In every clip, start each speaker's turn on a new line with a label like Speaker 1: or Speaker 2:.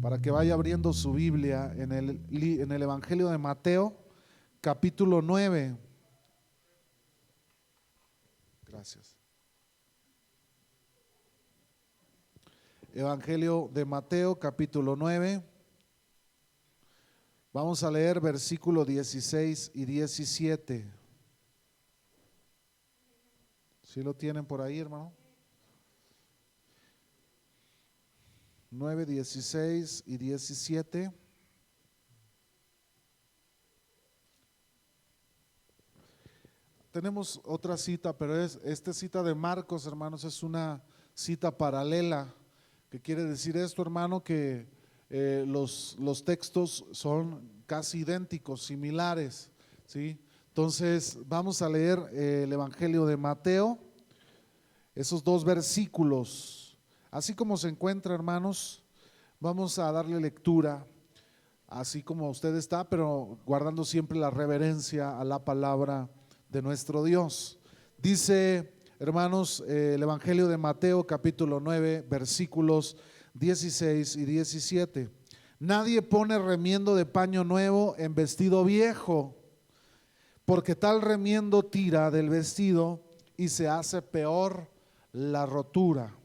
Speaker 1: para que vaya abriendo su Biblia en el, en el Evangelio de Mateo, capítulo 9. Gracias. Evangelio de Mateo, capítulo 9. Vamos a leer versículo 16 y 17. ¿Sí lo tienen por ahí, hermano? 9, 16 y 17. Tenemos otra cita, pero es esta cita de Marcos, hermanos, es una cita paralela. ¿Qué quiere decir esto, hermano? Que eh, los, los textos son casi idénticos, similares. ¿sí? Entonces, vamos a leer eh, el Evangelio de Mateo, esos dos versículos. Así como se encuentra, hermanos, vamos a darle lectura, así como usted está, pero guardando siempre la reverencia a la palabra de nuestro Dios. Dice, hermanos, eh, el Evangelio de Mateo capítulo 9, versículos 16 y 17. Nadie pone remiendo de paño nuevo en vestido viejo, porque tal remiendo tira del vestido y se hace peor la rotura.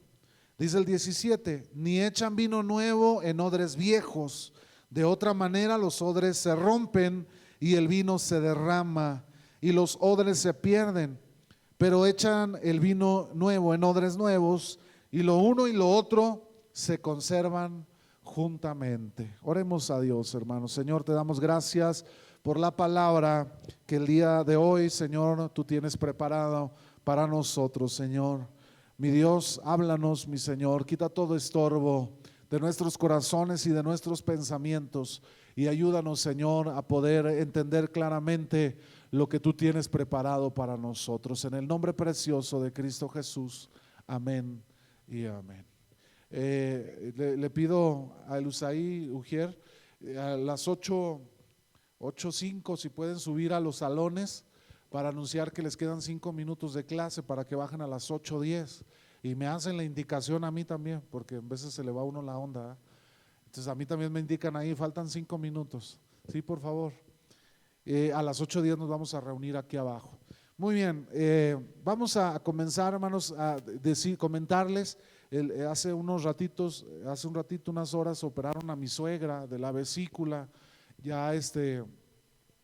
Speaker 1: Dice el 17, ni echan vino nuevo en odres viejos, de otra manera los odres se rompen y el vino se derrama y los odres se pierden, pero echan el vino nuevo en odres nuevos y lo uno y lo otro se conservan juntamente. Oremos a Dios, hermanos. Señor, te damos gracias por la palabra que el día de hoy, Señor, tú tienes preparado para nosotros, Señor. Mi Dios, háblanos, mi Señor, quita todo estorbo de nuestros corazones y de nuestros pensamientos y ayúdanos, Señor, a poder entender claramente lo que tú tienes preparado para nosotros. En el nombre precioso de Cristo Jesús. Amén y amén. Eh, le, pido a Elusaí Ujier eh, a las 8, 8.05 si pueden subir a los salones para anunciar que les quedan cinco minutos de clase para que bajen a las 8.10 y me hacen la indicación a mí también, porque a veces se le va a uno la onda. Entonces a mí también me indican ahí, faltan cinco minutos. Sí, por favor. Eh, a las 8.10 nos vamos a reunir aquí abajo. Muy bien, vamos a comenzar, hermanos, a decir, comentarles eh, hace unos ratitos, hace un ratito, unas horas, operaron a mi suegra de la vesícula. Ya este,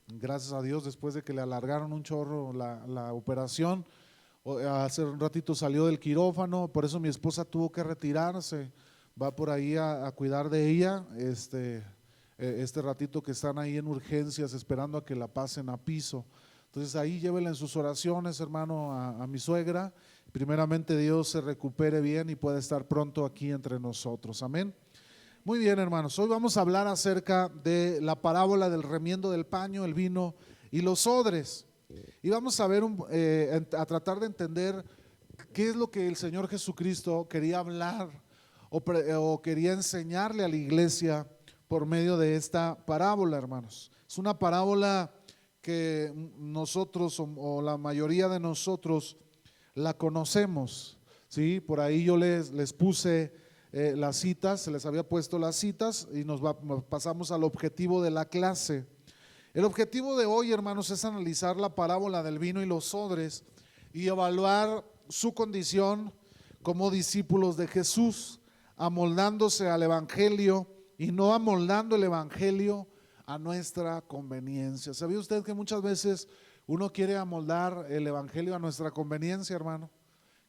Speaker 1: gracias a Dios, después de que le alargaron un chorro la, operación, hace un ratito salió del quirófano, por eso mi esposa tuvo que retirarse, va por ahí a, cuidar de ella, este, eh, este ratito que están ahí en urgencias esperando a que la pasen a piso. Entonces ahí llévela en sus oraciones, hermano, a mi suegra primeramente Dios se recupere bien y pueda estar pronto aquí entre nosotros. Amén. Muy bien, hermanos. Hoy vamos a hablar acerca de la parábola del remiendo del paño, el vino y los odres. Y vamos a ver, eh, a tratar de entender qué es lo que el Señor Jesucristo quería hablar o, o quería enseñarle a la iglesia por medio de esta parábola, hermanos. Es una parábola que nosotros o la mayoría de nosotros la conocemos. ¿sí? Por ahí yo les, les puse eh, las citas, se les había puesto las citas y nos, pasamos al objetivo de la clase. El objetivo de hoy, hermanos, es analizar la parábola del vino y los odres y evaluar su condición como discípulos de Jesús, amoldándose al Evangelio y no amoldando el Evangelio a nuestra conveniencia. ¿Sabía usted que muchas veces uno quiere amoldar el Evangelio a nuestra conveniencia, hermano.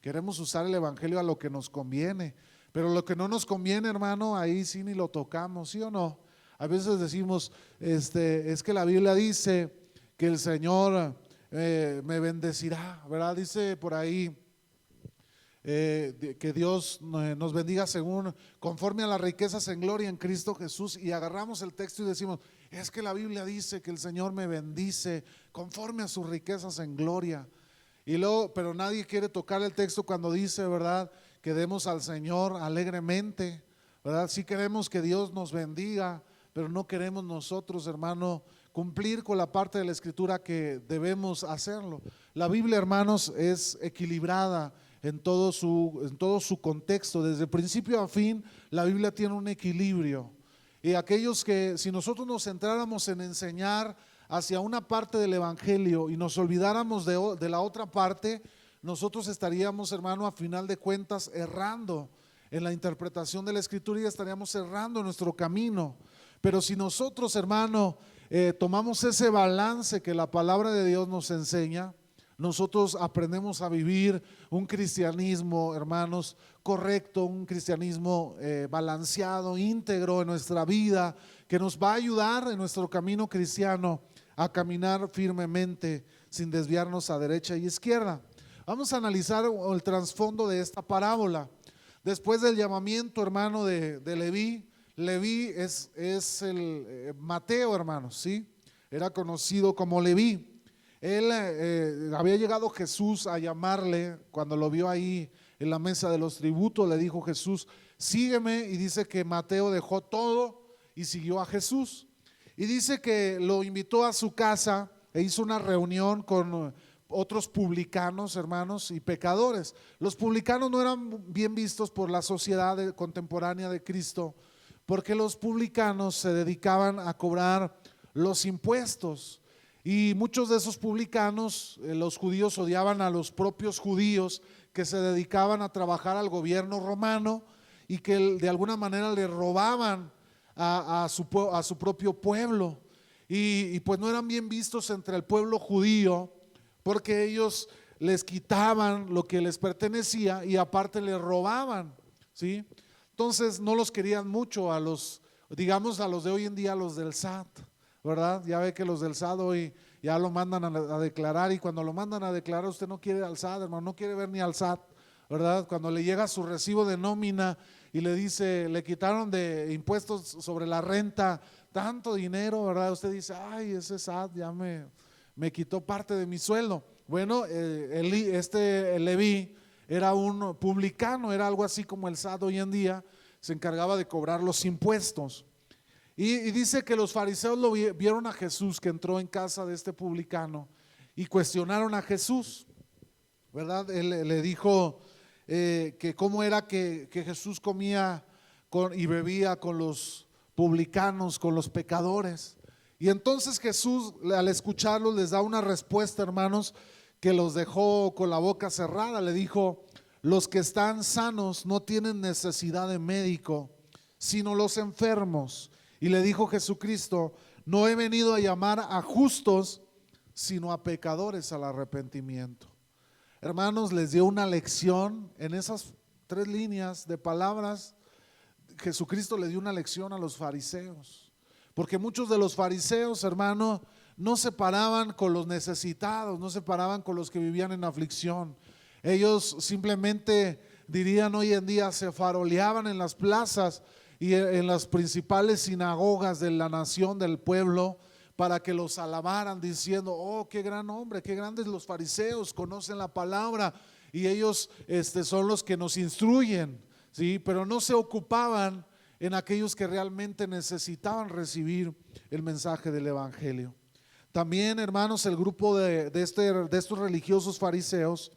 Speaker 1: Queremos usar el Evangelio a lo que nos conviene, pero lo que no nos conviene, hermano, ahí sí ni lo tocamos, ¿sí o no? A veces decimos, este, es que la Biblia dice que el Señor eh, me bendecirá, ¿verdad? Dice por ahí eh, que Dios eh, nos bendiga según, conforme a las riquezas en gloria en Cristo Jesús, y agarramos el texto y decimos, es que la Biblia dice que el Señor me bendice conforme a sus riquezas en gloria. Y luego, pero nadie quiere tocar el texto cuando dice, ¿verdad? Que demos al Señor alegremente, ¿verdad? Sí queremos que Dios nos bendiga, pero no queremos nosotros, hermano, cumplir con la parte de la escritura que debemos hacerlo. La Biblia, hermanos, es equilibrada en todo su, en todo su contexto. Desde principio a fin, la Biblia tiene un equilibrio. Y aquellos que, si nosotros nos centráramos en enseñar hacia una parte del Evangelio y nos olvidáramos de, de la otra parte, nosotros estaríamos, hermano, a final de cuentas, errando en la interpretación de la Escritura y estaríamos cerrando nuestro camino. Pero si nosotros, hermano, eh, tomamos ese balance que la palabra de Dios nos enseña, nosotros aprendemos a vivir un cristianismo, hermanos, correcto, un cristianismo eh, balanceado, íntegro en nuestra vida, que nos va a ayudar en nuestro camino cristiano a caminar firmemente sin desviarnos a derecha y izquierda. Vamos a analizar el trasfondo de esta parábola. Después del llamamiento, hermano, de, de Leví, Leví es, es el eh, Mateo, hermano, ¿sí? Era conocido como Leví. Él eh, había llegado Jesús a llamarle cuando lo vio ahí en la mesa de los tributos, le dijo Jesús, sígueme, y dice que Mateo dejó todo y siguió a Jesús. Y dice que lo invitó a su casa e hizo una reunión con otros publicanos, hermanos, y pecadores. Los publicanos no eran bien vistos por la sociedad contemporánea de Cristo porque los publicanos se dedicaban a cobrar los impuestos. Y muchos de esos publicanos, eh, los judíos odiaban a los propios judíos que se dedicaban a trabajar al gobierno romano y que de alguna manera le robaban a, su, a su, propio pueblo. Y, y, pues no eran bien vistos entre el pueblo judío porque ellos les quitaban lo que les pertenecía y aparte le robaban, ¿sí? Entonces no los querían mucho a los, digamos, a los de hoy en día, los del SAT, ¿verdad? Ya ve que los del SAT hoy ya lo mandan a, declarar y cuando lo mandan a declarar usted no quiere al SAT, hermano, no quiere ver ni al SAT, ¿verdad? Cuando le llega su recibo de nómina y le dice, le quitaron de impuestos sobre la renta tanto dinero, ¿verdad? Usted dice, ay, ese SAT ya me, me quitó parte de mi sueldo. Bueno, eh, este Leví era un publicano, era algo así como el SAT hoy en día, se encargaba de cobrar los impuestos. Y, dice que los fariseos lo vieron a Jesús que entró en casa de este publicano y cuestionaron a Jesús, ¿verdad? Él le dijo eh, que cómo era que, Jesús comía y bebía con los publicanos, con los pecadores. Y entonces Jesús, al escucharlos, les da una respuesta, hermanos, que los dejó con la boca cerrada. Le dijo, los que están sanos no tienen necesidad de médico, sino los enfermos. Y le dijo Jesucristo, no he venido a llamar a justos, sino a pecadores al arrepentimiento. Hermanos, les dio una lección en esas tres líneas de palabras. Jesucristo le dio una lección a los fariseos. Porque muchos de los fariseos, hermano, no se paraban con los necesitados, no se paraban con los que vivían en aflicción. Ellos simplemente dirían hoy en día se faroleaban en las plazas y en las principales sinagogas de la nación, del pueblo, para que los alabaran diciendo, oh, qué gran hombre, qué grandes los fariseos, conocen la palabra y ellos este, son los que nos instruyen, ¿sí? Pero no se ocupaban en aquellos que realmente necesitaban recibir el mensaje del Evangelio. También, hermanos, el grupo de, este, de estos religiosos fariseos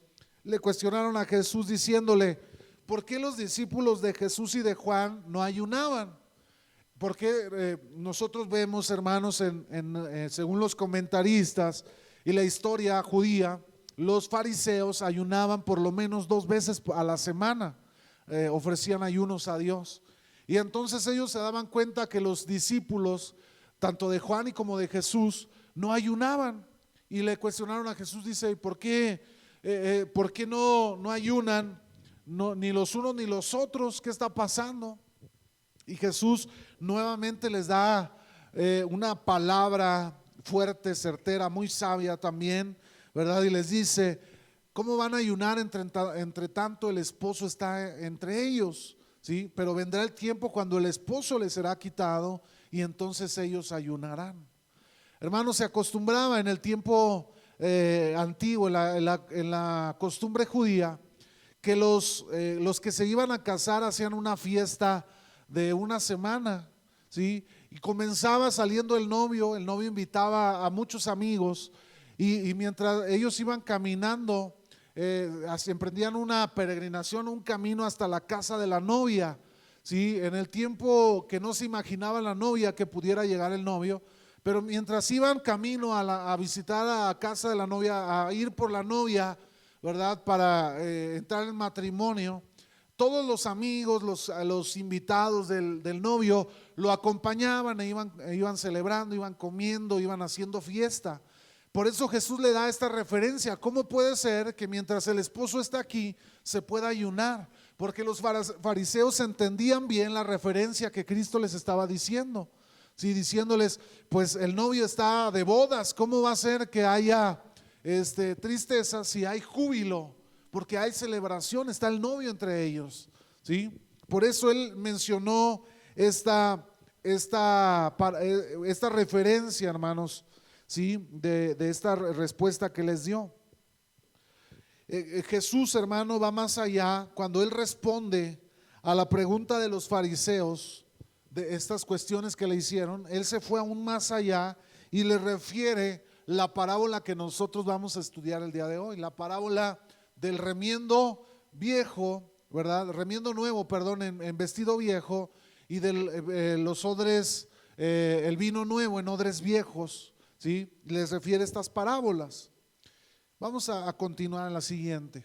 Speaker 1: le cuestionaron a Jesús diciéndole, ¿por qué los discípulos de Jesús y de Juan no ayunaban? Porque eh, nosotros vemos, hermanos, en, eh, según los comentaristas y la historia judía, los fariseos ayunaban por lo menos dos veces a la semana, eh, ofrecían ayunos a Dios. Y entonces ellos se daban cuenta que los discípulos, tanto de Juan y como de Jesús, no ayunaban. Y le cuestionaron a Jesús, dice, ¿por qué, eh, eh, ¿por qué no, no ayunan no, ni los unos ni los otros? ¿Qué está pasando? Y Jesús nuevamente les da eh, una palabra fuerte, certera, muy sabia también, ¿verdad? Y les dice, ¿cómo van a ayunar entre, entre tanto el esposo está entre ellos? ¿Sí? Pero vendrá el tiempo cuando el esposo les será quitado y entonces ellos ayunarán. Hermanos, se acostumbraba en el tiempo eh, antiguo, en la, costumbre judía, que los, eh, los que se iban a casar hacían una fiesta de una semana, ¿sí? y comenzaba saliendo el novio, el novio invitaba a muchos amigos y, mientras ellos iban caminando, eh, emprendían una peregrinación, un camino hasta la casa de la novia. ¿sí? En el tiempo que no se imaginaba la novia que pudiera llegar el novio, pero mientras iban camino a, visitar a casa de la novia, a ir por la novia, ¿verdad? Para eh, entrar en matrimonio, todos los amigos, los, los invitados del, novio lo acompañaban e iban, e iban celebrando, iban comiendo, iban haciendo fiesta. Por eso Jesús le da esta referencia. ¿Cómo puede ser que mientras el esposo está aquí se pueda ayunar? Porque los fariseos entendían bien la referencia que Cristo les estaba diciendo. Sí, diciéndoles, pues el novio está de bodas, ¿cómo va a ser que haya este, tristeza si hay júbilo? porque hay celebración, está el novio entre ellos. ¿sí? Por eso él mencionó esta, esta, eh, esta referencia, hermanos, ¿sí? de, esta respuesta que les dio. Eh, eh, Jesús, hermano, va más allá cuando él responde a la pregunta de los fariseos de estas cuestiones que le hicieron, él se fue aún más allá y le refiere la parábola que nosotros vamos a estudiar el día de hoy, la parábola del remiendo viejo, ¿verdad? Remiendo nuevo, perdón, en, vestido viejo y de eh, los odres, el vino nuevo en odres viejos, ¿sí? Les refiere estas parábolas. Vamos a, continuar en la siguiente.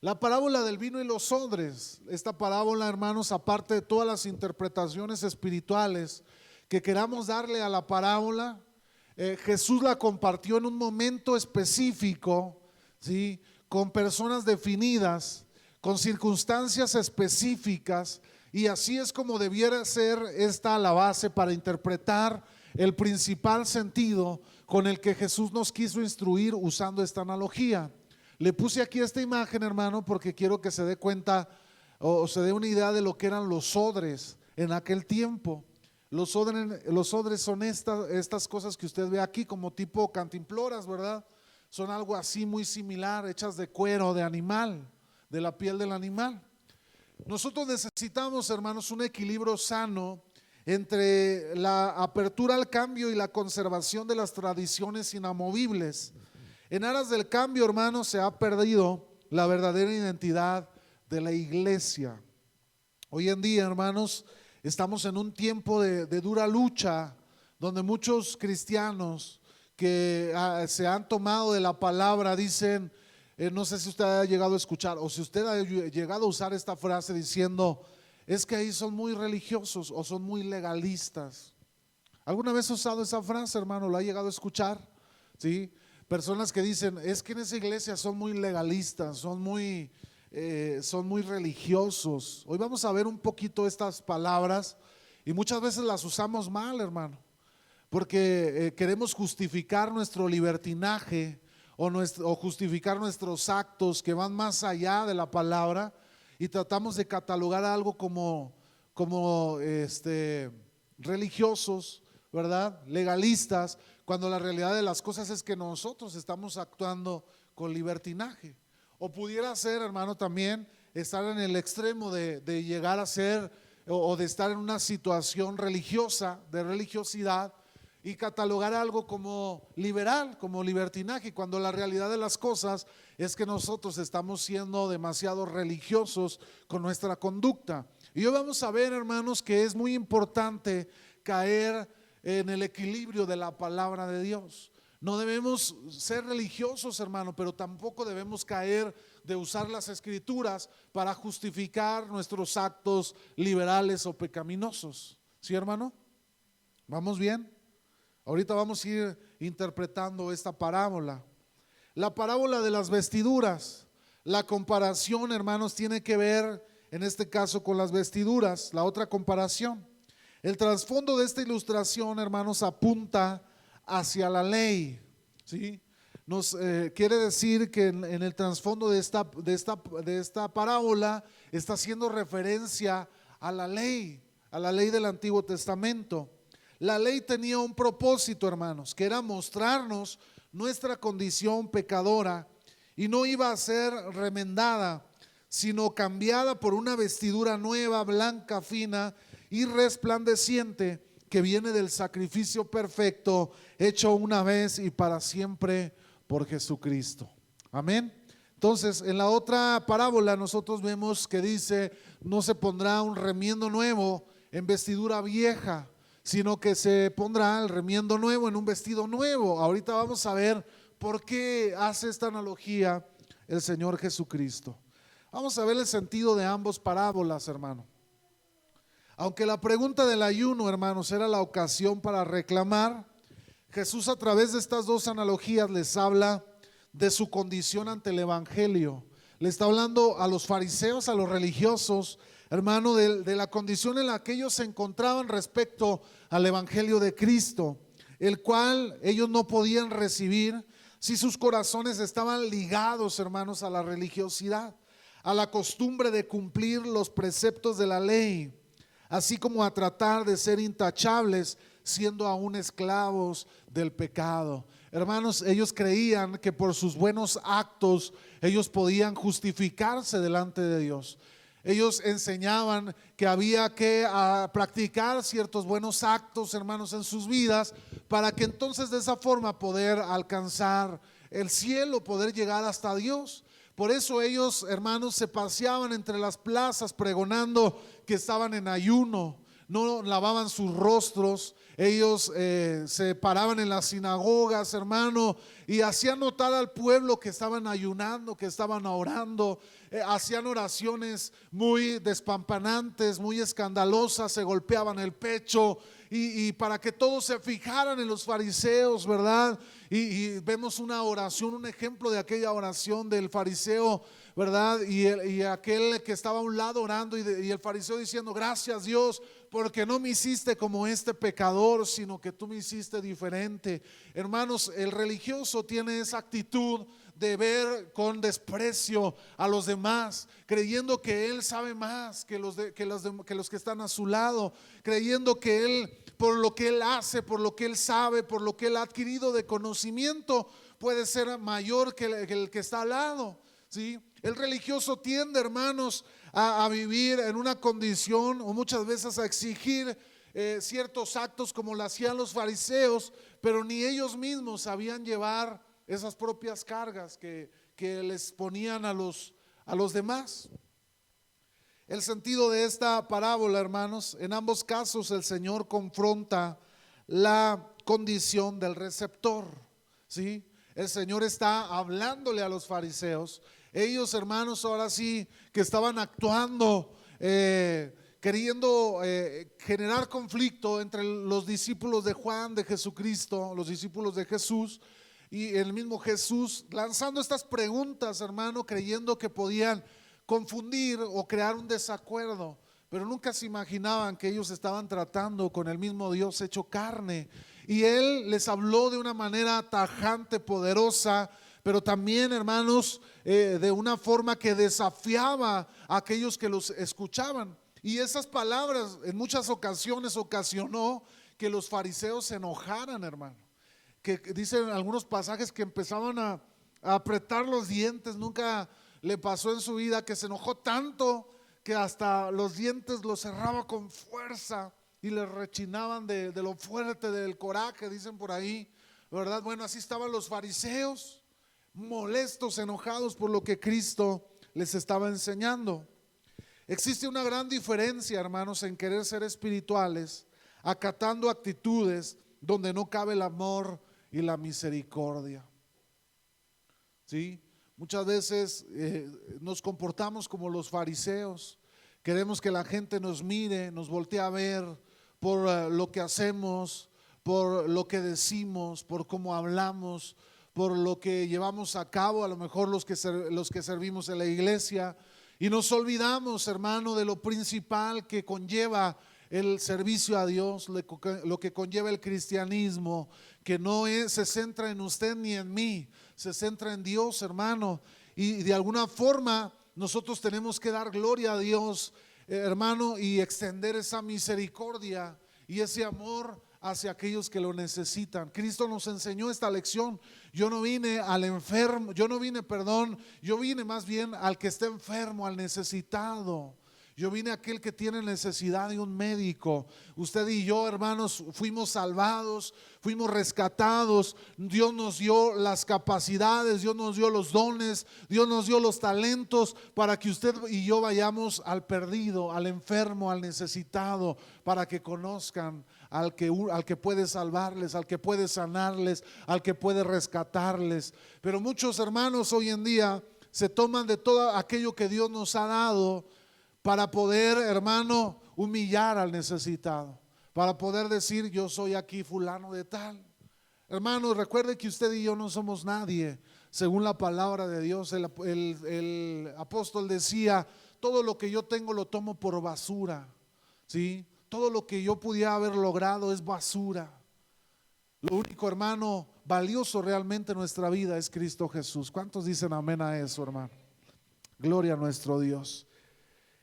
Speaker 1: La parábola del vino y los odres, esta parábola, hermanos, aparte de todas las interpretaciones espirituales que queramos darle a la parábola, eh, Jesús la compartió en un momento específico, ¿sí? con personas definidas, con circunstancias específicas, y así es como debiera ser esta la base para interpretar el principal sentido con el que Jesús nos quiso instruir usando esta analogía. Le puse aquí esta imagen, hermano, porque quiero que se dé cuenta o se dé una idea de lo que eran los odres en aquel tiempo. Los odres, los odres son estas, estas cosas que usted ve aquí como tipo cantimploras, ¿verdad? son algo así muy similar, hechas de cuero de animal, de la piel del animal. Nosotros necesitamos, hermanos, un equilibrio sano entre la apertura al cambio y la conservación de las tradiciones inamovibles. En aras del cambio, hermanos, se ha perdido la verdadera identidad de la iglesia. Hoy en día, hermanos, estamos en un tiempo de, de dura lucha donde muchos cristianos que ah, se han tomado de la palabra dicen, eh, no sé si usted ha llegado a escuchar o si usted ha llegado a usar esta frase diciendo, es que ahí son muy religiosos o son muy legalistas. ¿Alguna vez ha usado esa frase, hermano? ¿Lo ha llegado a escuchar? ¿Sí? Personas que dicen, es que en esa iglesia son muy legalistas, son muy, eh, son muy religiosos. Hoy vamos a ver un poquito estas palabras y muchas veces las usamos mal, hermano porque eh, queremos justificar nuestro libertinaje o, justificar nuestros actos que van más allá de la palabra y tratamos de catalogar algo como, como este, religiosos, ¿verdad? Legalistas, cuando la realidad de las cosas es que nosotros estamos actuando con libertinaje. O pudiera ser, hermano, también estar en el extremo de, llegar a ser o de estar en una situación religiosa, de religiosidad, y catalogar algo como liberal, como libertinaje, cuando la realidad de las cosas es que nosotros estamos siendo demasiado religiosos con nuestra conducta. Y hoy vamos a ver, hermanos, que es muy importante caer en el equilibrio de la palabra de Dios. No debemos ser religiosos, hermano, pero tampoco debemos caer de usar las escrituras para justificar nuestros actos liberales o pecaminosos. ¿Sí, hermano? ¿Vamos bien? Ahorita vamos a ir interpretando esta parábola. La parábola de las vestiduras. La comparación, hermanos, tiene que ver en este caso con las vestiduras. La otra comparación. El trasfondo de esta ilustración, hermanos, apunta hacia la ley. ¿sí? Nos eh, quiere decir que en, el trasfondo de esta, de, esta, de esta parábola está haciendo referencia a la ley, a la ley del Antiguo Testamento. La ley tenía un propósito, hermanos, que era mostrarnos nuestra condición pecadora y no iba a ser remendada, sino cambiada por una vestidura nueva, blanca, fina y resplandeciente que viene del sacrificio perfecto hecho una vez y para siempre por Jesucristo. Amén. Entonces, en la otra parábola nosotros vemos que dice, no se pondrá un remiendo nuevo en vestidura vieja, sino que se pondrá el remiendo nuevo en un vestido nuevo. Ahorita vamos a ver por qué hace esta analogía el Señor Jesucristo. Vamos a ver el sentido de ambos parábolas, hermano. Aunque la pregunta del ayuno, hermanos, era la ocasión para reclamar, Jesús a través de estas dos analogías les habla de su condición ante el Evangelio. Le está hablando a los fariseos, a los religiosos, hermano, de, de, la condición en la que ellos se encontraban respecto al Evangelio de Cristo, el cual ellos no podían recibir si sus corazones estaban ligados, hermanos, a la religiosidad, a la costumbre de cumplir los preceptos de la ley así como a tratar de ser intachables siendo aún esclavos del pecado. Hermanos, ellos creían que por sus buenos actos ellos podían justificarse delante de Dios. Ellos enseñaban que había que ah, practicar ciertos buenos actos, hermanos, en sus vidas, para que entonces de esa forma poder alcanzar el cielo, poder llegar hasta Dios. Por eso ellos, hermanos, se paseaban entre las plazas pregonando que estaban en ayuno, no lavaban sus rostros, ellos eh, se paraban en las sinagogas, hermano, y hacían notar al pueblo que estaban ayunando, que estaban orando, hacían oraciones muy despampanantes, muy escandalosas, se golpeaban el pecho, y, para que todos se fijaran en los fariseos, ¿verdad? Y, vemos una oración, un ejemplo de aquella oración del fariseo, ¿verdad? Y, aquel que estaba a un lado orando y, el fariseo diciendo, gracias Dios, porque no me hiciste como este pecador, sino que tú me hiciste diferente. Hermanos, el religioso tiene esa actitud de ver con desprecio a los demás, creyendo que Él sabe más que los, que, los que los que están a su lado, creyendo que Él, por lo que Él hace, por lo que Él sabe, por lo que Él ha adquirido de conocimiento, puede ser mayor que el que, está al lado. ¿sí? El religioso tiende, hermanos, a, vivir en una condición o muchas veces a exigir eh, ciertos actos como lo hacían los fariseos, pero ni ellos mismos sabían llevar esas propias cargas que, les ponían a los, a los demás. El sentido de esta parábola, hermanos, en ambos casos el Señor confronta la condición del receptor. ¿sí? El Señor está hablándole a los fariseos. Ellos, hermanos, ahora sí que estaban actuando, eh, queriendo eh, generar conflicto entre los discípulos de Juan, de Jesucristo, los discípulos de Jesús, y el mismo Jesús lanzando estas preguntas, hermano, creyendo que podían confundir o crear un desacuerdo, pero nunca se imaginaban que ellos estaban tratando con el mismo Dios hecho carne. Y Él les habló de una manera tajante, poderosa, pero también, hermanos, eh, de una forma que desafiaba a aquellos que los escuchaban. Y esas palabras en muchas ocasiones ocasionó que los fariseos se enojaran, hermano que dicen algunos pasajes que empezaban a, apretar los dientes, nunca le pasó en su vida que se enojó tanto que hasta los dientes los cerraba con fuerza y le rechinaban de, de, lo fuerte del coraje, dicen por ahí, ¿verdad? Bueno, así estaban los fariseos, molestos, enojados por lo que Cristo les estaba enseñando. Existe una gran diferencia, hermanos, en querer ser espirituales, acatando actitudes donde no cabe el amor y la misericordia. ¿Sí? Muchas veces eh, nos comportamos como los fariseos. Queremos que la gente nos mire, nos voltee a ver por eh, lo que hacemos, por lo que decimos, por cómo hablamos, por lo que llevamos a cabo, a lo mejor los que, los que servimos en la iglesia. Y nos olvidamos, hermano, de lo principal que conlleva el servicio a Dios, lo que conlleva el cristianismo, que no es, se centra en usted ni en mí, se centra en Dios, hermano. Y de alguna forma nosotros tenemos que dar gloria a Dios, eh, hermano, y extender esa misericordia y ese amor hacia aquellos que lo necesitan. Cristo nos enseñó esta lección. Yo no vine al enfermo, yo no vine, perdón, yo vine más bien al que está enfermo, al necesitado. Yo vine a aquel que tiene necesidad de un médico. Usted y yo, hermanos, fuimos salvados, fuimos rescatados. Dios nos dio las capacidades, Dios nos dio los dones, Dios nos dio los talentos para que usted y yo vayamos al perdido, al enfermo, al necesitado, para que conozcan al que, al que puede salvarles, al que puede sanarles, al que puede rescatarles. Pero muchos hermanos hoy en día se toman de todo aquello que Dios nos ha dado para poder, hermano, humillar al necesitado, para poder decir, yo soy aquí fulano de tal. Hermano, recuerde que usted y yo no somos nadie. Según la palabra de Dios, el, el apóstol decía, todo lo que yo tengo lo tomo por basura. ¿Sí? Todo lo que yo pudiera haber logrado es basura. Lo único, hermano, valioso realmente en nuestra vida es Cristo Jesús. ¿Cuántos dicen amén a eso, hermano? Gloria a nuestro Dios.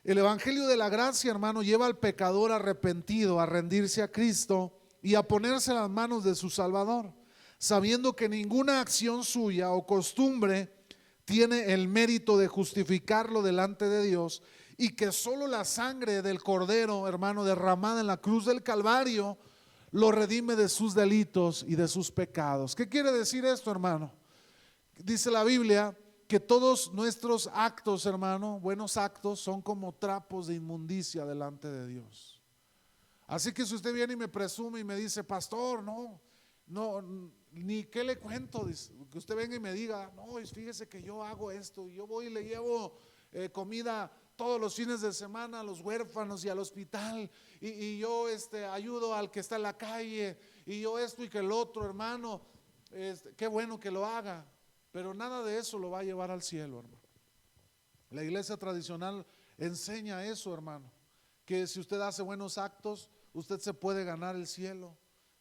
Speaker 1: El Evangelio de la Gracia, hermano, lleva al pecador arrepentido a rendirse a Cristo y a ponerse las manos de su Salvador, sabiendo que ninguna acción suya o costumbre tiene el mérito de justificarlo delante de Dios y que solo la sangre del Cordero, hermano, derramada en la cruz del Calvario, lo redime de sus delitos y de sus pecados. ¿Qué quiere decir esto, hermano? Dice la Biblia que todos nuestros actos, hermano, buenos actos, son como trapos de inmundicia delante de Dios. Así que si usted viene y me presume y me dice, pastor, no, no, ni qué le cuento, que usted venga y me diga, no, fíjese que yo hago esto, yo voy y le llevo eh, comida todos los fines de semana a los huérfanos y al hospital, y, yo este, ayudo al que está en la calle, y yo esto y que el otro, hermano, este, qué bueno que lo haga. Pero nada de eso lo va a llevar al cielo, hermano. La iglesia tradicional enseña eso, hermano. Que si usted hace buenos actos, usted se puede ganar el cielo.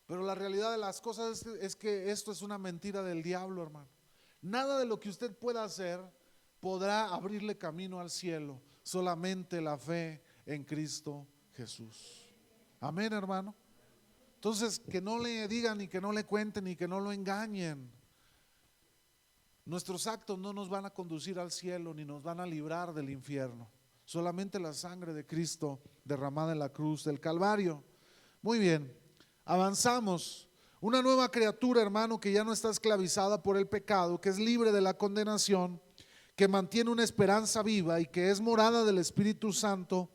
Speaker 1: Pero la realidad de las cosas es que, esto es una mentira del diablo, hermano. Nada de lo que usted pueda hacer podrá abrirle camino al cielo. Solamente la fe en Cristo Jesús. Amén, hermano. Entonces, que no le digan ni que no le cuenten ni que no lo engañen. Nuestros actos no nos van a conducir al cielo ni nos van a librar del infierno. Solamente la sangre de Cristo derramada en la cruz del Calvario. Muy bien, avanzamos. Una nueva criatura, hermano, que ya no está esclavizada por el pecado, que es libre de la condenación, que mantiene una esperanza viva y que es morada del Espíritu Santo,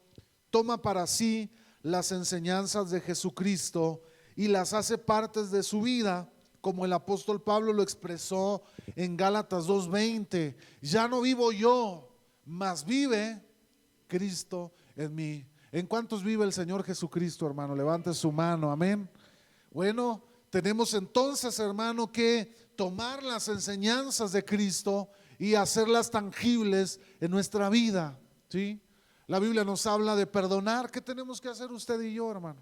Speaker 1: toma para sí las enseñanzas de Jesucristo y las hace partes de su vida como el apóstol Pablo lo expresó en Gálatas 2.20. Ya no vivo yo, mas vive Cristo en mí. ¿En cuántos vive el Señor Jesucristo, hermano? Levante su mano, amén. Bueno, tenemos entonces, hermano, que tomar las enseñanzas de Cristo y hacerlas tangibles en nuestra vida, ¿sí? La Biblia nos habla de perdonar. ¿Qué tenemos que hacer usted y yo, hermano?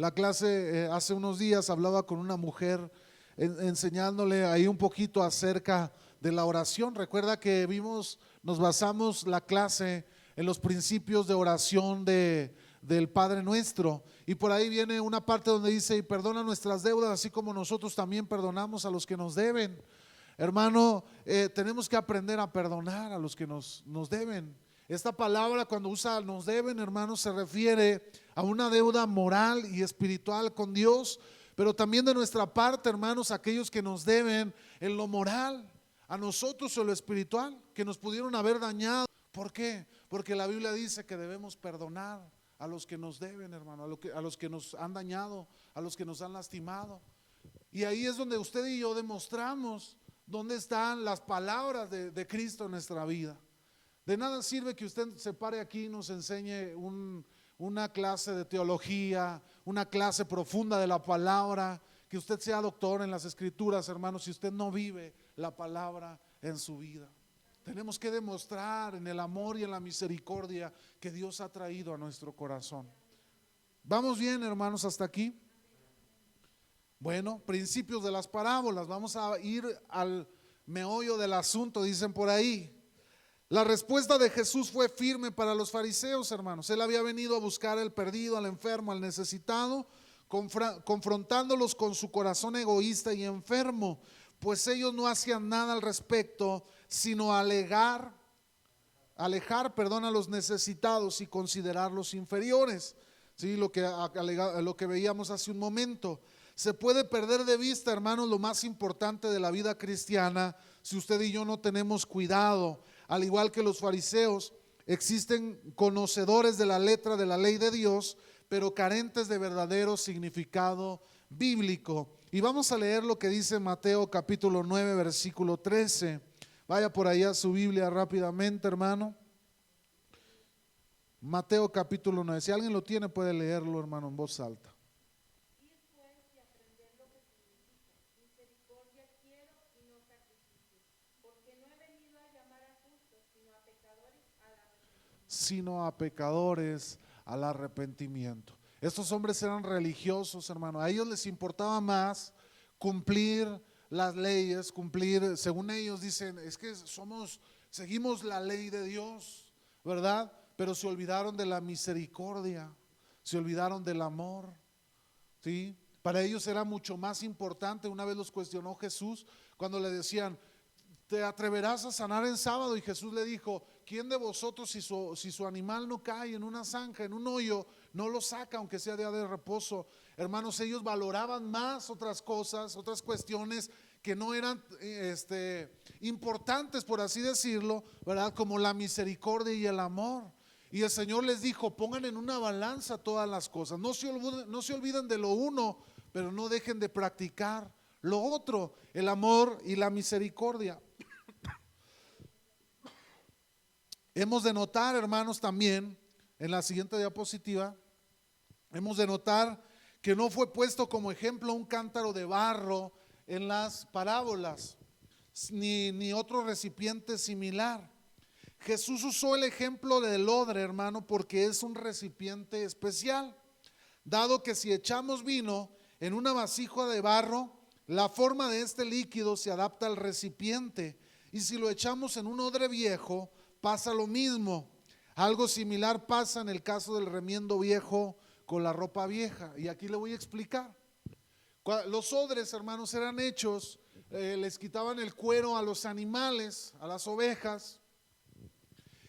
Speaker 1: La clase eh, hace unos días hablaba con una mujer enseñándole ahí un poquito acerca de la oración. Recuerda que vimos, nos basamos la clase en los principios de oración de, del Padre Nuestro. Y por ahí viene una parte donde dice, y perdona nuestras deudas, así como nosotros también perdonamos a los que nos deben. Hermano, eh, tenemos que aprender a perdonar a los que nos, nos deben. Esta palabra cuando usa nos deben, hermanos, se refiere a una deuda moral y espiritual con Dios, pero también de nuestra parte, hermanos, aquellos que nos deben en lo moral, a nosotros o lo espiritual, que nos pudieron haber dañado. ¿Por qué? Porque la Biblia dice que debemos perdonar a los que nos deben, hermano, a, los que nos han dañado, a los que nos han lastimado. Y ahí es donde usted y yo demostramos dónde están las palabras de, de Cristo en nuestra vida. De nada sirve que usted se pare aquí y nos enseñe una clase de teología, una clase profunda de la palabra, que usted sea doctor en las escrituras, hermanos, si usted no vive la palabra en su vida. Tenemos que demostrar en el amor y en la misericordia que Dios ha traído a nuestro corazón. ¿Vamos bien, hermanos, hasta aquí? Bueno, principios de las parábolas. Vamos a ir al meollo del asunto, dicen por ahí. La respuesta de Jesús fue firme para los fariseos, hermanos. Él había venido a buscar al perdido, al enfermo, al necesitado, confrontándolos con su corazón egoísta y enfermo, pues ellos no hacían nada al respecto, sino alegar alejar, perdón, a los necesitados y considerarlos inferiores. ¿sí? Lo, que, lo que veíamos hace un momento. Se puede perder de vista, hermanos, lo más importante de la vida cristiana si usted y yo no tenemos cuidado. Al igual que los fariseos, existen conocedores de la letra de la ley de Dios, pero carentes de verdadero significado bíblico. Y vamos a leer lo que dice Mateo capítulo 9, versículo 13. Vaya por allá su Biblia rápidamente, hermano. Mateo capítulo 9. Si alguien lo tiene, puede leerlo, hermano, en voz alta. Sino a pecadores al arrepentimiento. Estos hombres eran religiosos, hermano. A ellos les importaba más cumplir las leyes, cumplir, según ellos dicen, es que somos, seguimos la ley de Dios, ¿verdad? Pero se olvidaron de la misericordia, se olvidaron del amor, ¿sí? Para ellos era mucho más importante, una vez los cuestionó Jesús, cuando le decían, ¿te atreverás a sanar en sábado? Y Jesús le dijo, ¿quién de vosotros si su, si su animal no cae en una zanja, en un hoyo, no lo saca aunque sea día de reposo? Hermanos, ellos valoraban más otras cosas, otras cuestiones que no eran este, importantes, por así decirlo, ¿verdad? Como la misericordia y el amor. Y el Señor les dijo, pongan en una balanza todas las cosas. No se, no se olviden de lo uno, pero no dejen de practicar lo otro, el amor y la misericordia. Hemos de notar, hermanos, también en la siguiente diapositiva, hemos de notar que no fue puesto como ejemplo un cántaro de barro en las parábolas, ni, ni otro recipiente similar. Jesús usó el ejemplo del odre, hermano, porque es un recipiente especial, dado que si echamos vino en una vasija de barro, la forma de este líquido se adapta al recipiente, y si lo echamos en un odre viejo, pasa lo mismo. Algo similar pasa en el caso del remiendo viejo con la ropa vieja. Y aquí le voy a explicar. Los odres, hermanos, eran hechos, eh, les quitaban el cuero a los animales, a las ovejas,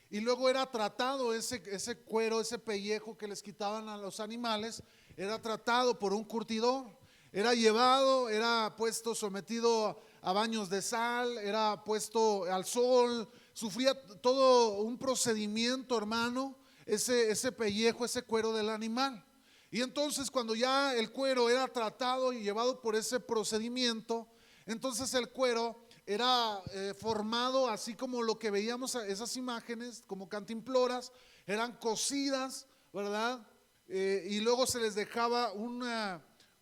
Speaker 1: y luego era tratado ese, ese cuero, ese pellejo que les quitaban a los animales, era tratado por un curtidor, era llevado, era puesto, sometido a baños de sal, era puesto al sol, sufría todo un procedimiento, hermano, ese, ese pellejo, ese cuero del animal. Y entonces cuando ya el cuero era tratado y llevado por ese procedimiento, entonces el cuero era eh, formado así como lo que veíamos esas imágenes, como cantimploras, eran cocidas, ¿verdad? Eh, y luego se les dejaba un,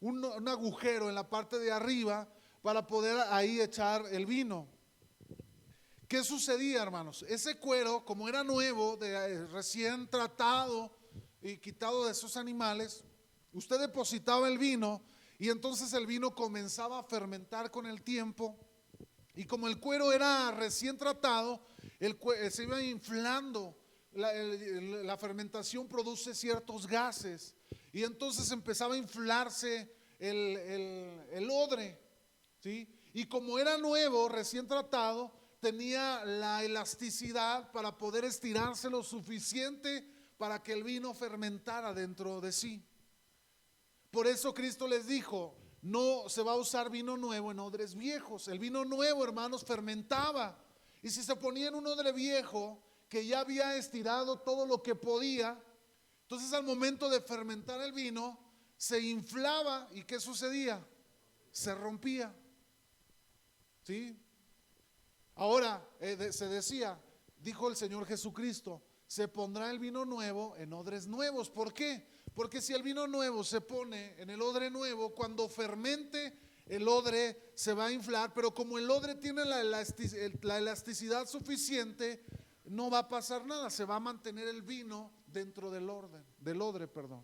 Speaker 1: un agujero en la parte de arriba para poder ahí echar el vino. ¿Qué sucedía, hermanos? Ese cuero, como era nuevo, de, eh, recién tratado y quitado de esos animales, usted depositaba el vino y entonces el vino comenzaba a fermentar con el tiempo. Y como el cuero era recién tratado, eh, se iba inflando. La, fermentación produce ciertos gases. Y entonces empezaba a inflarse el, el odre. ¿sí? Y como era nuevo, recién tratado, tenía la elasticidad para poder estirarse lo suficiente para que el vino fermentara dentro de sí. Por eso Cristo les dijo, no se va a usar vino nuevo en odres viejos. El vino nuevo, hermanos, fermentaba. Y si se ponía en un odre viejo que ya había estirado todo lo que podía, entonces al momento de fermentar el vino, se inflaba y ¿qué sucedía? Se rompía. ¿Sí? Ahora eh, se decía, dijo el Señor Jesucristo, se pondrá el vino nuevo en odres nuevos. ¿Por qué? Porque si el vino nuevo se pone en el odre nuevo, cuando fermente el odre se va a inflar, pero como el odre tiene la, elasticidad suficiente, no va a pasar nada, se va a mantener el vino dentro del orden, del odre, perdón.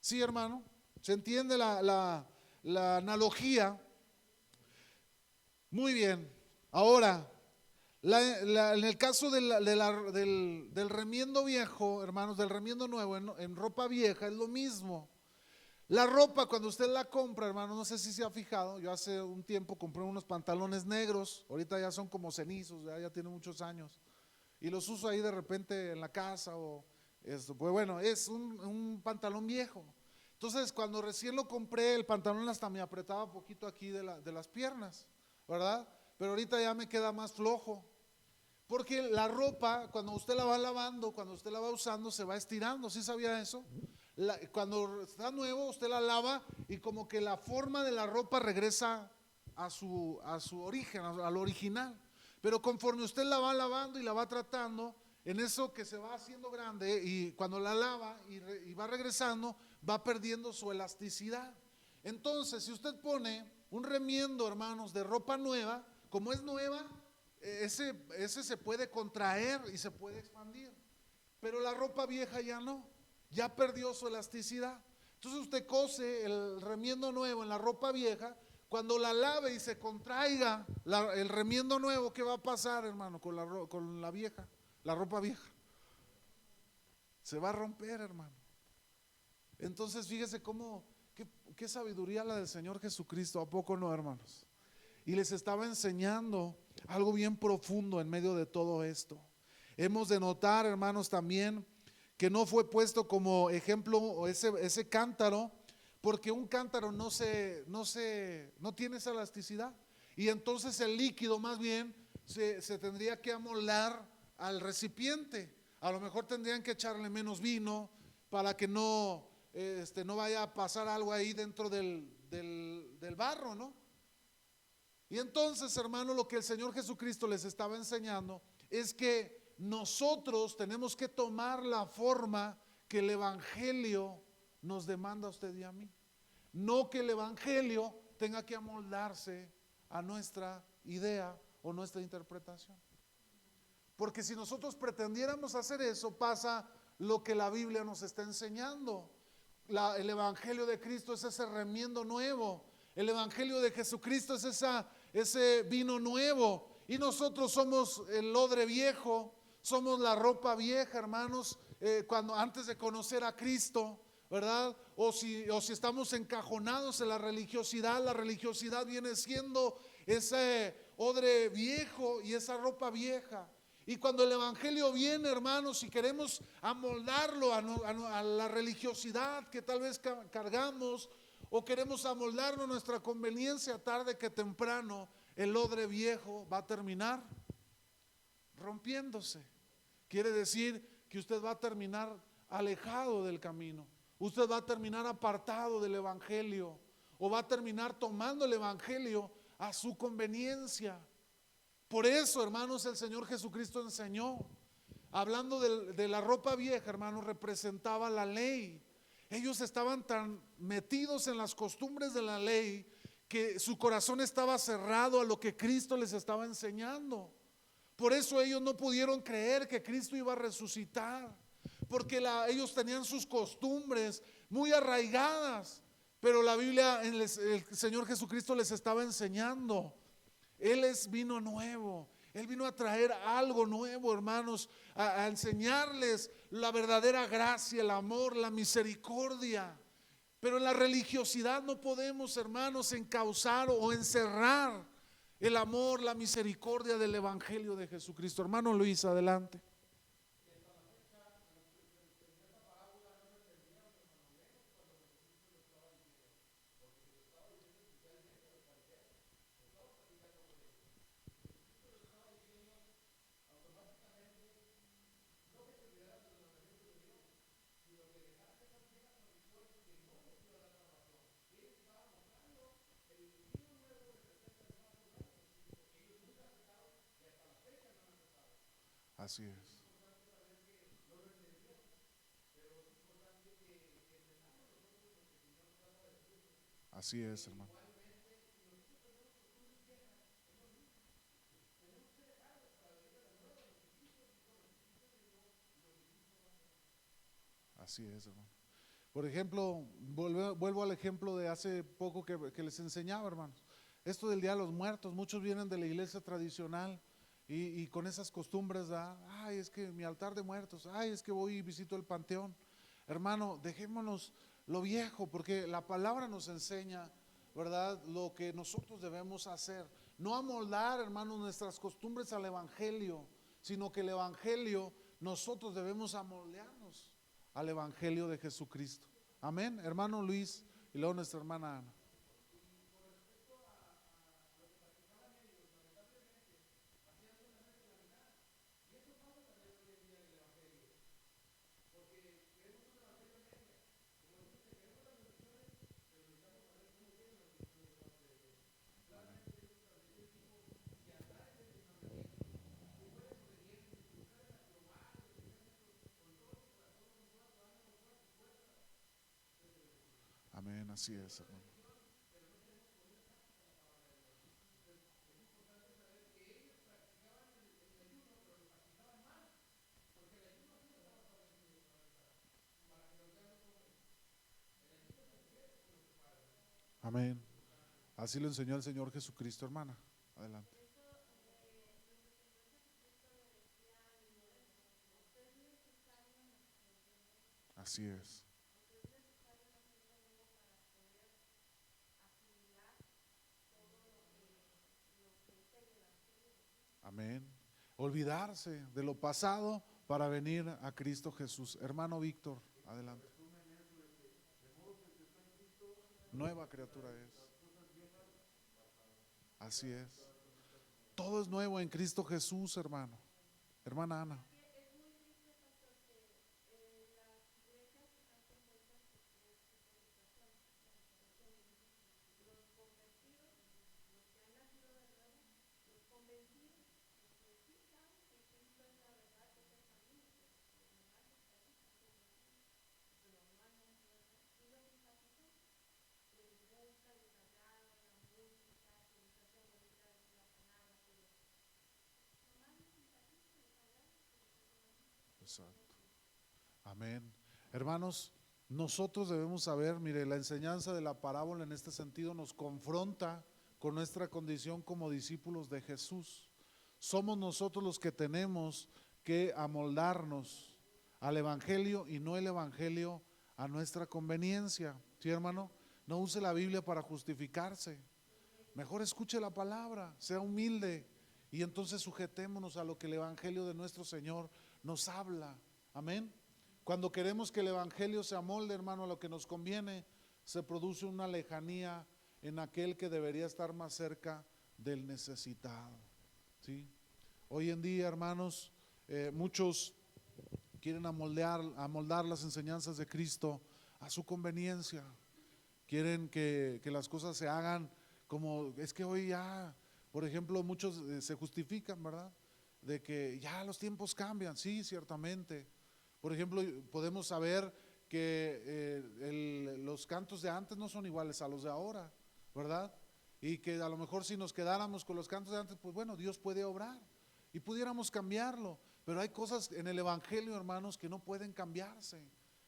Speaker 1: Sí, hermano, ¿se entiende la, la analogía? Muy bien. Ahora, en el caso del, remiendo viejo, hermanos, del remiendo nuevo en, ropa vieja es lo mismo. La ropa, cuando usted la compra, hermano, no sé si se ha fijado, yo hace un tiempo compré unos pantalones negros, ahorita ya son como cenizos, ya, ya tienen muchos años. y los uso ahí de repente en la casa o esto. Pues bueno, es un, pantalón viejo. Entonces, cuando recién lo compré, el pantalón hasta me apretaba un poquito aquí de, la- de las piernas, ¿verdad? Pero ahorita ya me queda más flojo. Porque la ropa, cuando usted la va lavando, cuando usted la va usando, se va estirando. ¿Sí sabía eso? Cuando está nuevo, usted la lava y como que la forma de la ropa regresa a su, a su origen, al original. Pero conforme usted la va lavando y la va tratando, en eso que se va haciendo grande y cuando la lava y, y va regresando, va perdiendo su elasticidad. Entonces, si usted pone un remiendo, hermanos, de ropa nueva, como es nueva, ese, ese se puede contraer y se puede expandir. Pero la ropa vieja ya no, ya perdió su elasticidad. Entonces usted cose el remiendo nuevo en la ropa vieja, cuando la lave y se contraiga el remiendo nuevo, ¿qué va a pasar, hermano, con la, con la vieja, la ropa vieja? Se va a romper, hermano. Entonces fíjese cómo, qué, qué sabiduría la del Señor Jesucristo, ¿a poco no, hermanos? Y les estaba enseñando algo bien profundo en medio de todo esto. Hemos de notar, hermanos, también que no fue puesto como ejemplo ese, cántaro, porque un cántaro no se, no se, no tiene esa elasticidad. Y entonces el líquido más bien se, se tendría que amoldar al recipiente. A lo mejor tendrían que echarle menos vino para que no, este, no vaya a pasar algo ahí dentro del, del barro, ¿no? Y entonces, hermano, lo que el Señor Jesucristo les estaba enseñando es que nosotros tenemos que tomar la forma que el Evangelio nos demanda a usted y a mí. No que el Evangelio tenga que amoldarse a nuestra idea o nuestra interpretación. Porque si nosotros pretendiéramos hacer eso, pasa lo que la Biblia nos está enseñando. El Evangelio de Cristo es ese remiendo nuevo. El Evangelio de Jesucristo es esa, ese vino nuevo. Y nosotros somos el odre viejo, somos la ropa vieja, hermanos, eh, cuando antes de conocer a Cristo, ¿verdad? O si, o si estamos encajonados en la religiosidad, la religiosidad viene siendo ese odre viejo y esa ropa vieja. Y cuando el Evangelio viene, hermanos, y queremos amoldarlo a, la religiosidad que tal vez ca- cargamos, o queremos amoldarlo a nuestra conveniencia tarde que temprano, el odre viejo va a terminar rompiéndose. Quiere decir que usted va a terminar alejado del camino. Usted va a terminar apartado del Evangelio. O va a terminar tomando el Evangelio a su conveniencia. Por eso, hermanos, el Señor Jesucristo enseñó. Hablando del- de, la ropa vieja, hermanos, representaba la ley. Ellos estaban tan metidos en las costumbres de la ley que su corazón estaba cerrado a lo que Cristo les estaba enseñando. Por eso ellos no pudieron creer que Cristo iba a resucitar, porque ellos tenían sus costumbres muy arraigadas, pero la Biblia, el Señor Jesucristo les estaba enseñando. Él es vino nuevo, Él vino a traer algo nuevo, hermanos, a, enseñarles la verdadera gracia, el amor, la misericordia. Pero en la religiosidad no podemos, hermanos, encauzar o encerrar el amor, la misericordia del Evangelio de Jesucristo. Hermano Luis, adelante. Así es. Así es, hermano. Así es, hermano. Por ejemplo, vuelvo, al ejemplo de hace poco que, que les enseñaba, hermanos. Esto del Día de los Muertos, muchos vienen de la iglesia tradicional y, con esas costumbres, ¿verdad? ay, es que mi altar de muertos, ay, es que voy y visito el panteón. Hermano, dejémonos lo viejo, porque la palabra nos enseña, ¿verdad? Lo que nosotros debemos hacer. No amoldar, hermano, nuestras costumbres al Evangelio, sino que el Evangelio, nosotros debemos amoldearnos al Evangelio de Jesucristo. Amén, hermano Luis y luego nuestra hermana Ana. Amén, así es, hermano. Amén. Así lo enseñó el Señor Jesucristo, hermana. Adelante. Así es. Amén. Olvidarse de lo pasado para venir a Cristo Jesús. Hermano Víctor, adelante. Nueva criatura es. Así es. Todo es nuevo en Cristo Jesús, hermano. Hermana Ana. Amén. Hermanos, nosotros debemos saber, mire, la enseñanza de la parábola en este sentido nos confronta con nuestra condición como discípulos de Jesús. Somos nosotros los que tenemos que amoldarnos al Evangelio y no el Evangelio a nuestra conveniencia. ¿Sí, hermano? No use la Biblia para justificarse. Mejor escuche la palabra, sea humilde y entonces sujetémonos a lo que el Evangelio de nuestro Señor nos habla. Amén. Cuando queremos que el Evangelio se amolde, hermano, a lo que nos conviene, se produce una lejanía en aquel que debería estar más cerca del necesitado. ¿sí? Hoy en día, hermanos, eh, muchos quieren amoldear, amoldar las enseñanzas de Cristo a su conveniencia. Quieren que, que las cosas se hagan como, es que hoy ya, por ejemplo, muchos eh, se justifican, ¿verdad? De que ya los tiempos cambian, sí, ciertamente. Por ejemplo, podemos saber que eh, los cantos de antes no son iguales a los de ahora, ¿verdad? Y que a lo mejor si nos quedáramos con los cantos de antes, pues bueno, Dios puede obrar y pudiéramos cambiarlo. Pero hay cosas en el Evangelio, hermanos, que no pueden cambiarse.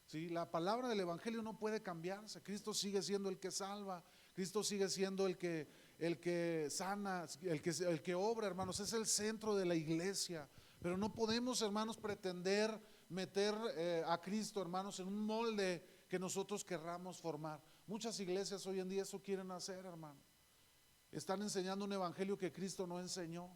Speaker 1: ¿sí? La palabra del Evangelio no puede cambiarse. Cristo sigue siendo el que salva. Cristo sigue siendo el que, el que sana, el que, obra, hermanos, es el centro de la iglesia. Pero no podemos, hermanos, pretender meter eh, a Cristo, hermanos, en un molde que nosotros querramos formar. Muchas iglesias hoy en día eso quieren hacer, hermano. Están enseñando un evangelio que Cristo no enseñó.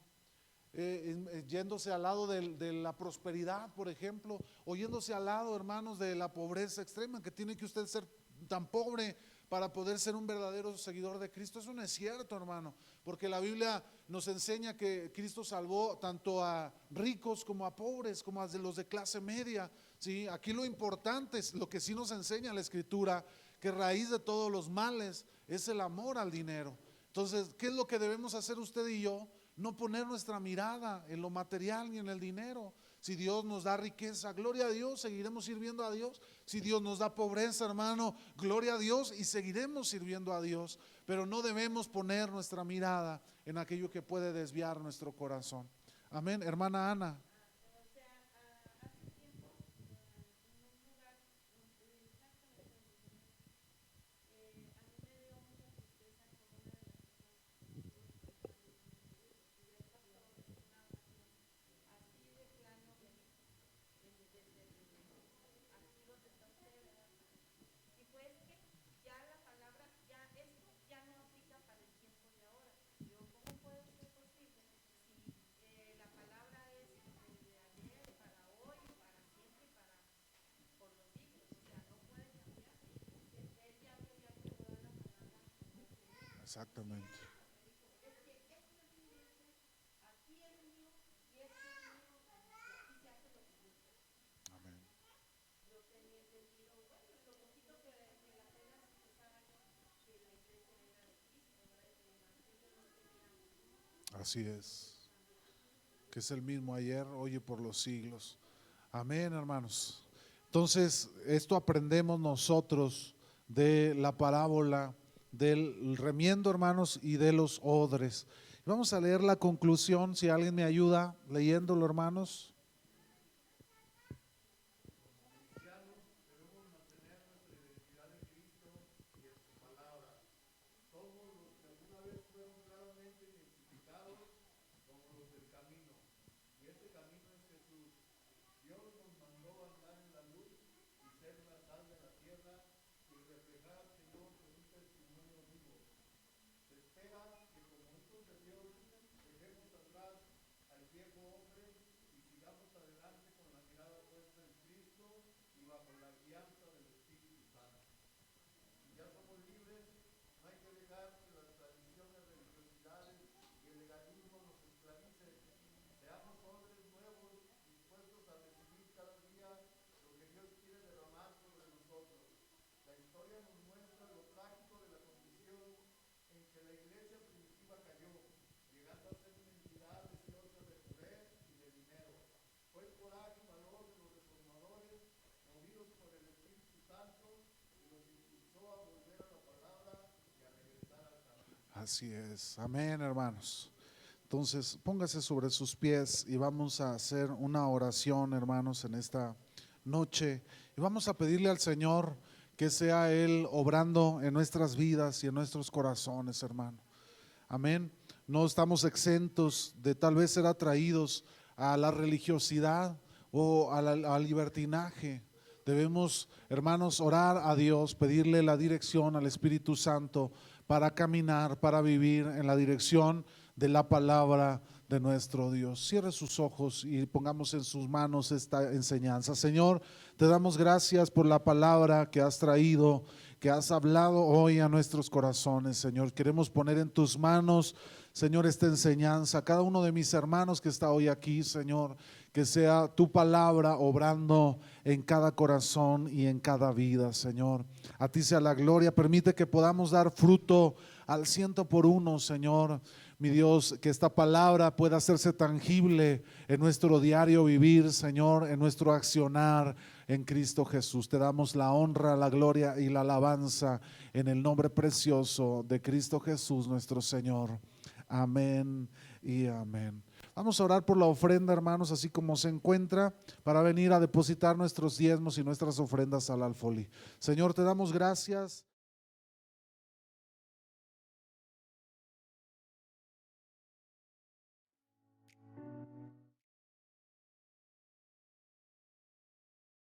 Speaker 1: Eh, eh, yéndose al lado de, de, la prosperidad, por ejemplo, o yéndose al lado, hermanos, de la pobreza extrema, que tiene que usted ser tan pobre para poder ser un verdadero seguidor de Cristo. Eso no es cierto, hermano, porque la Biblia nos enseña que Cristo salvó tanto a ricos como a pobres, como a los de clase media. ¿sí? Aquí lo importante es lo que sí nos enseña la Escritura, que raíz de todos los males es el amor al dinero. Entonces, ¿qué es lo que debemos hacer usted y yo? No poner nuestra mirada en lo material ni en el dinero, si Dios nos da riqueza, gloria a Dios, seguiremos sirviendo a Dios. Si Dios nos da pobreza, hermano, gloria a Dios y seguiremos sirviendo a Dios. Pero no debemos poner nuestra mirada en aquello que puede desviar nuestro corazón. Amén, hermana Ana. Exactamente. Amén. Así es. Que es el mismo ayer, hoy por los siglos. Amén, hermanos. Entonces, esto aprendemos nosotros de la parábola del remiendo, hermanos, y de los odres. Vamos a leer la conclusión, si alguien me ayuda leyéndolo, hermanos. Así es. Amén, hermanos. Entonces, póngase sobre sus pies y vamos a hacer una oración, hermanos, en esta noche. Y vamos a pedirle al Señor que sea Él obrando en nuestras vidas y en nuestros corazones, hermano. Amén. No estamos exentos de tal vez ser atraídos a la religiosidad o al libertinaje. Debemos, hermanos, orar a Dios, pedirle la dirección al Espíritu Santo para caminar, para vivir en la dirección de la palabra de nuestro Dios. Cierre sus ojos y pongamos en sus manos esta enseñanza. Señor, te damos gracias por la palabra que has traído, que has hablado hoy a nuestros corazones, Señor. Queremos poner en tus manos, Señor, esta enseñanza. Cada uno de mis hermanos que está hoy aquí, Señor, que sea tu palabra obrando en cada corazón y en cada vida, Señor. A ti sea la gloria. Permite que podamos dar fruto al ciento por uno, Señor. Mi Dios, que esta palabra pueda hacerse tangible en nuestro diario vivir, Señor, en nuestro accionar en Cristo Jesús. Te damos la honra, la gloria y la alabanza en el nombre precioso de Cristo Jesús, nuestro Señor. Amén y amén. Vamos a orar por la ofrenda, hermanos, así como se encuentra, para venir a depositar nuestros diezmos y nuestras ofrendas al alfolí. Señor, te damos gracias.